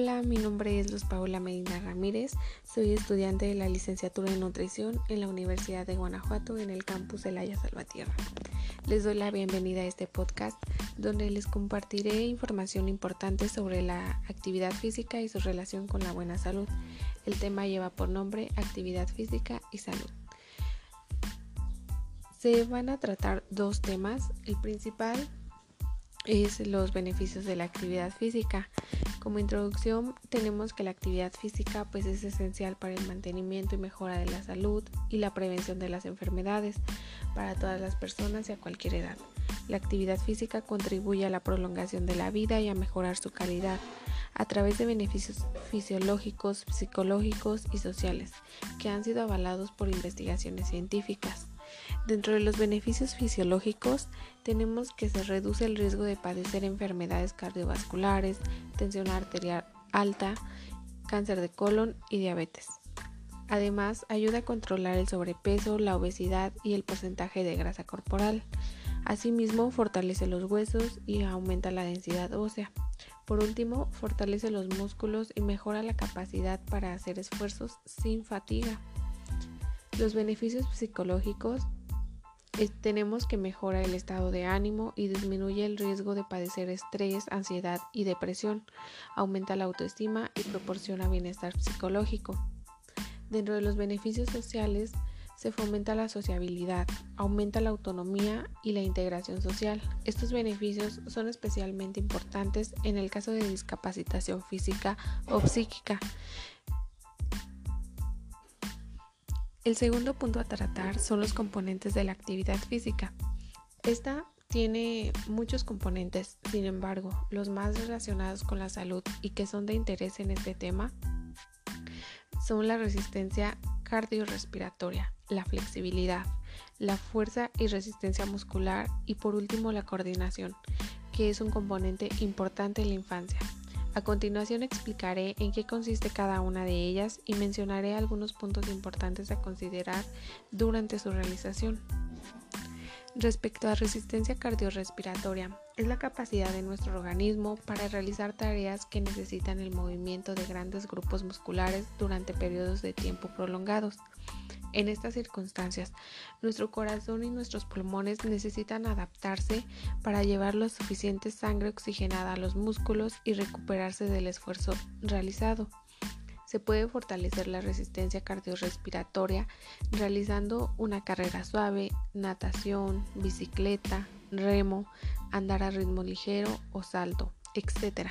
Hola, mi nombre es Luz Paola Medina Ramírez, soy estudiante de la licenciatura en nutrición en la Universidad de Guanajuato en el campus de Laya Salvatierra. Les doy la bienvenida a este podcast donde les compartiré información importante sobre la actividad física y su relación con la buena salud. El tema lleva por nombre actividad física y salud. Se van a tratar dos temas. El principal es los beneficios de la actividad física. Como introducción tenemos que la actividad física pues es esencial para el mantenimiento y mejora de la salud y la prevención de las enfermedades para todas las personas y a cualquier edad. La actividad física contribuye a la prolongación de la vida y a mejorar su calidad a través de beneficios fisiológicos, psicológicos y sociales que han sido avalados por investigaciones científicas. Dentro de los beneficios fisiológicos tenemos que se reduce el riesgo de padecer enfermedades cardiovasculares, tensión arterial alta, cáncer de colon y diabetes. Además, ayuda a controlar el sobrepeso, la obesidad y el porcentaje de grasa corporal. Asimismo, fortalece los huesos y aumenta la densidad ósea. Por último, fortalece los músculos y mejora la capacidad para hacer esfuerzos sin fatiga. Los beneficios psicológicos tenemos que mejora el estado de ánimo y disminuye el riesgo de padecer estrés, ansiedad y depresión, aumenta la autoestima y proporciona bienestar psicológico. Dentro de los beneficios sociales se fomenta la sociabilidad, aumenta la autonomía y la integración social. Estos beneficios son especialmente importantes en el caso de discapacitación física o psíquica, El segundo punto a tratar son los componentes de la actividad física. Esta tiene muchos componentes, sin embargo, los más relacionados con la salud y que son de interés en este tema son la resistencia cardiorrespiratoria, la flexibilidad, la fuerza y resistencia muscular y por último la coordinación, que es un componente importante en la infancia. A continuación explicaré en qué consiste cada una de ellas y mencionaré algunos puntos importantes a considerar durante su realización. Respecto a resistencia cardiorrespiratoria, es la capacidad de nuestro organismo para realizar tareas que necesitan el movimiento de grandes grupos musculares durante periodos de tiempo prolongados. En estas circunstancias, nuestro corazón y nuestros pulmones necesitan adaptarse para llevar la suficiente sangre oxigenada a los músculos y recuperarse del esfuerzo realizado. Se puede fortalecer la resistencia cardiorrespiratoria realizando una carrera suave, natación, bicicleta, remo, andar a ritmo ligero o salto, etc.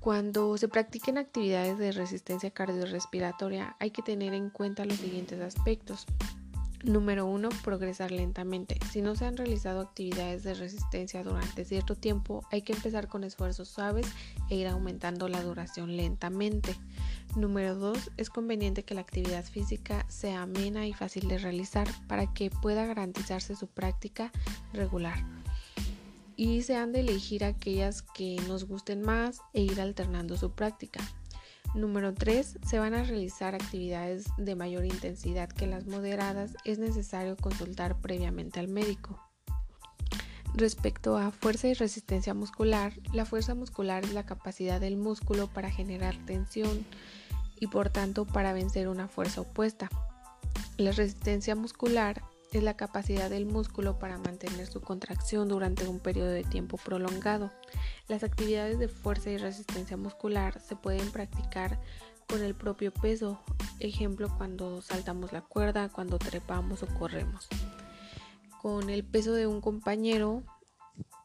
Cuando se practiquen actividades de resistencia cardiorrespiratoria hay que tener en cuenta los siguientes aspectos. Número 1. Progresar lentamente. Si no se han realizado actividades de resistencia durante cierto tiempo, hay que empezar con esfuerzos suaves e ir aumentando la duración lentamente. Número 2. Es conveniente que la actividad física sea amena y fácil de realizar para que pueda garantizarse su práctica regular y se han de elegir aquellas que nos gusten más e ir alternando su práctica. Número 3. Se van a realizar actividades de mayor intensidad que las moderadas. Es necesario consultar previamente al médico. Respecto a fuerza y resistencia muscular, la fuerza muscular es la capacidad del músculo para generar tensión y por tanto para vencer una fuerza opuesta. La resistencia muscular es la capacidad del músculo para mantener su contracción durante un periodo de tiempo prolongado. Las actividades de fuerza y resistencia muscular se pueden practicar con el propio peso, ejemplo cuando saltamos la cuerda, cuando trepamos o corremos. Con el peso de un compañero,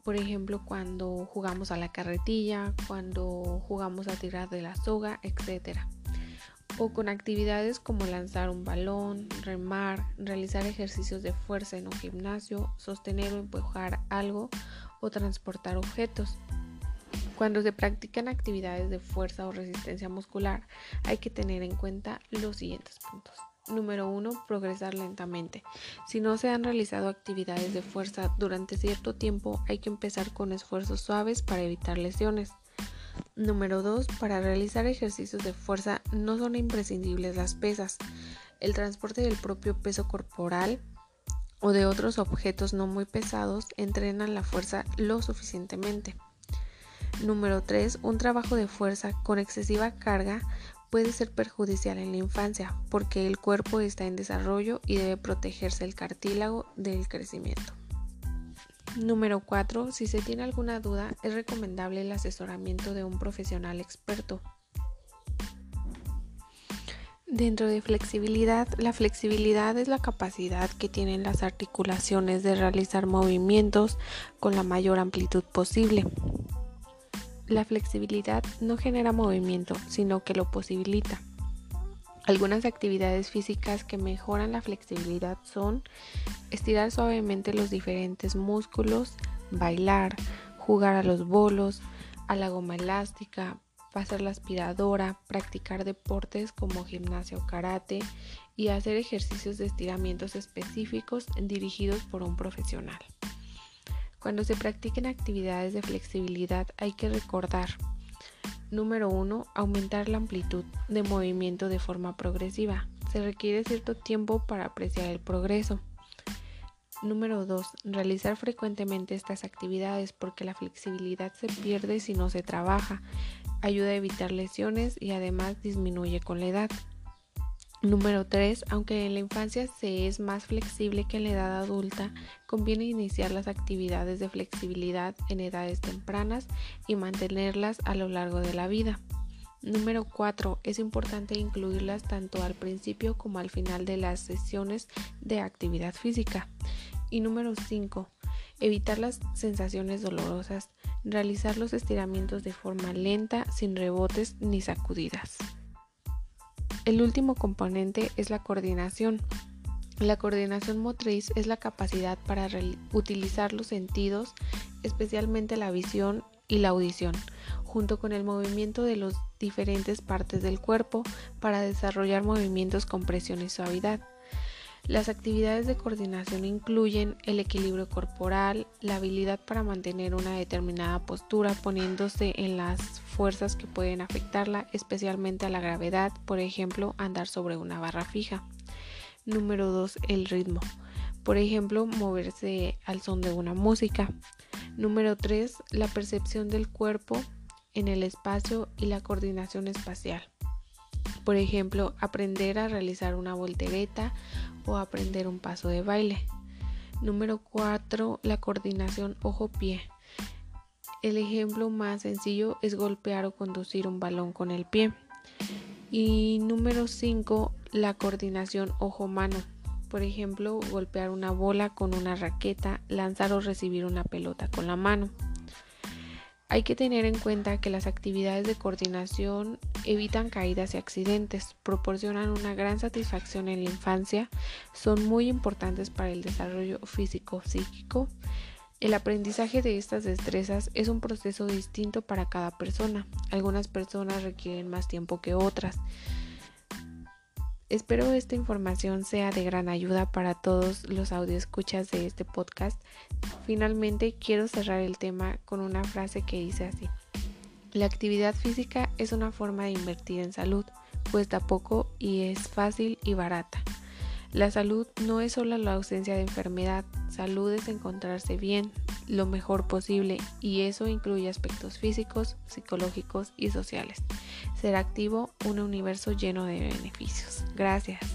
por ejemplo cuando jugamos a la carretilla, cuando jugamos a tirar de la soga, etc o con actividades como lanzar un balón, remar, realizar ejercicios de fuerza en un gimnasio, sostener o empujar algo o transportar objetos. Cuando se practican actividades de fuerza o resistencia muscular, hay que tener en cuenta los siguientes puntos. Número 1. Progresar lentamente. Si no se han realizado actividades de fuerza durante cierto tiempo, hay que empezar con esfuerzos suaves para evitar lesiones. Número 2. Para realizar ejercicios de fuerza no son imprescindibles las pesas. El transporte del propio peso corporal o de otros objetos no muy pesados entrenan la fuerza lo suficientemente. Número 3. Un trabajo de fuerza con excesiva carga puede ser perjudicial en la infancia porque el cuerpo está en desarrollo y debe protegerse el cartílago del crecimiento. Número 4. Si se tiene alguna duda, es recomendable el asesoramiento de un profesional experto. Dentro de flexibilidad, la flexibilidad es la capacidad que tienen las articulaciones de realizar movimientos con la mayor amplitud posible. La flexibilidad no genera movimiento, sino que lo posibilita. Algunas actividades físicas que mejoran la flexibilidad son estirar suavemente los diferentes músculos, bailar, jugar a los bolos, a la goma elástica, pasar la aspiradora, practicar deportes como gimnasio o karate y hacer ejercicios de estiramientos específicos dirigidos por un profesional. Cuando se practiquen actividades de flexibilidad hay que recordar Número 1. Aumentar la amplitud de movimiento de forma progresiva. Se requiere cierto tiempo para apreciar el progreso. Número 2. Realizar frecuentemente estas actividades porque la flexibilidad se pierde si no se trabaja ayuda a evitar lesiones y además disminuye con la edad. Número 3. Aunque en la infancia se es más flexible que en la edad adulta, conviene iniciar las actividades de flexibilidad en edades tempranas y mantenerlas a lo largo de la vida. Número 4. Es importante incluirlas tanto al principio como al final de las sesiones de actividad física. Y número 5. Evitar las sensaciones dolorosas realizar los estiramientos de forma lenta, sin rebotes ni sacudidas. El último componente es la coordinación. La coordinación motriz es la capacidad para utilizar los sentidos, especialmente la visión y la audición, junto con el movimiento de las diferentes partes del cuerpo para desarrollar movimientos con presión y suavidad. Las actividades de coordinación incluyen el equilibrio corporal, la habilidad para mantener una determinada postura poniéndose en las fuerzas que pueden afectarla, especialmente a la gravedad, por ejemplo, andar sobre una barra fija. Número 2. El ritmo. Por ejemplo, moverse al son de una música. Número 3. La percepción del cuerpo en el espacio y la coordinación espacial. Por ejemplo, aprender a realizar una voltereta o aprender un paso de baile. Número 4. La coordinación ojo-pie. El ejemplo más sencillo es golpear o conducir un balón con el pie. Y número 5. La coordinación ojo-mano. Por ejemplo, golpear una bola con una raqueta, lanzar o recibir una pelota con la mano. Hay que tener en cuenta que las actividades de coordinación evitan caídas y accidentes, proporcionan una gran satisfacción en la infancia, son muy importantes para el desarrollo físico-psíquico. El aprendizaje de estas destrezas es un proceso distinto para cada persona. Algunas personas requieren más tiempo que otras. Espero esta información sea de gran ayuda para todos los escuchas de este podcast. Finalmente quiero cerrar el tema con una frase que dice así. La actividad física es una forma de invertir en salud, cuesta poco y es fácil y barata. La salud no es solo la ausencia de enfermedad, salud es encontrarse bien, lo mejor posible y eso incluye aspectos físicos, psicológicos y sociales. Ser activo, un universo lleno de beneficios. Gracias.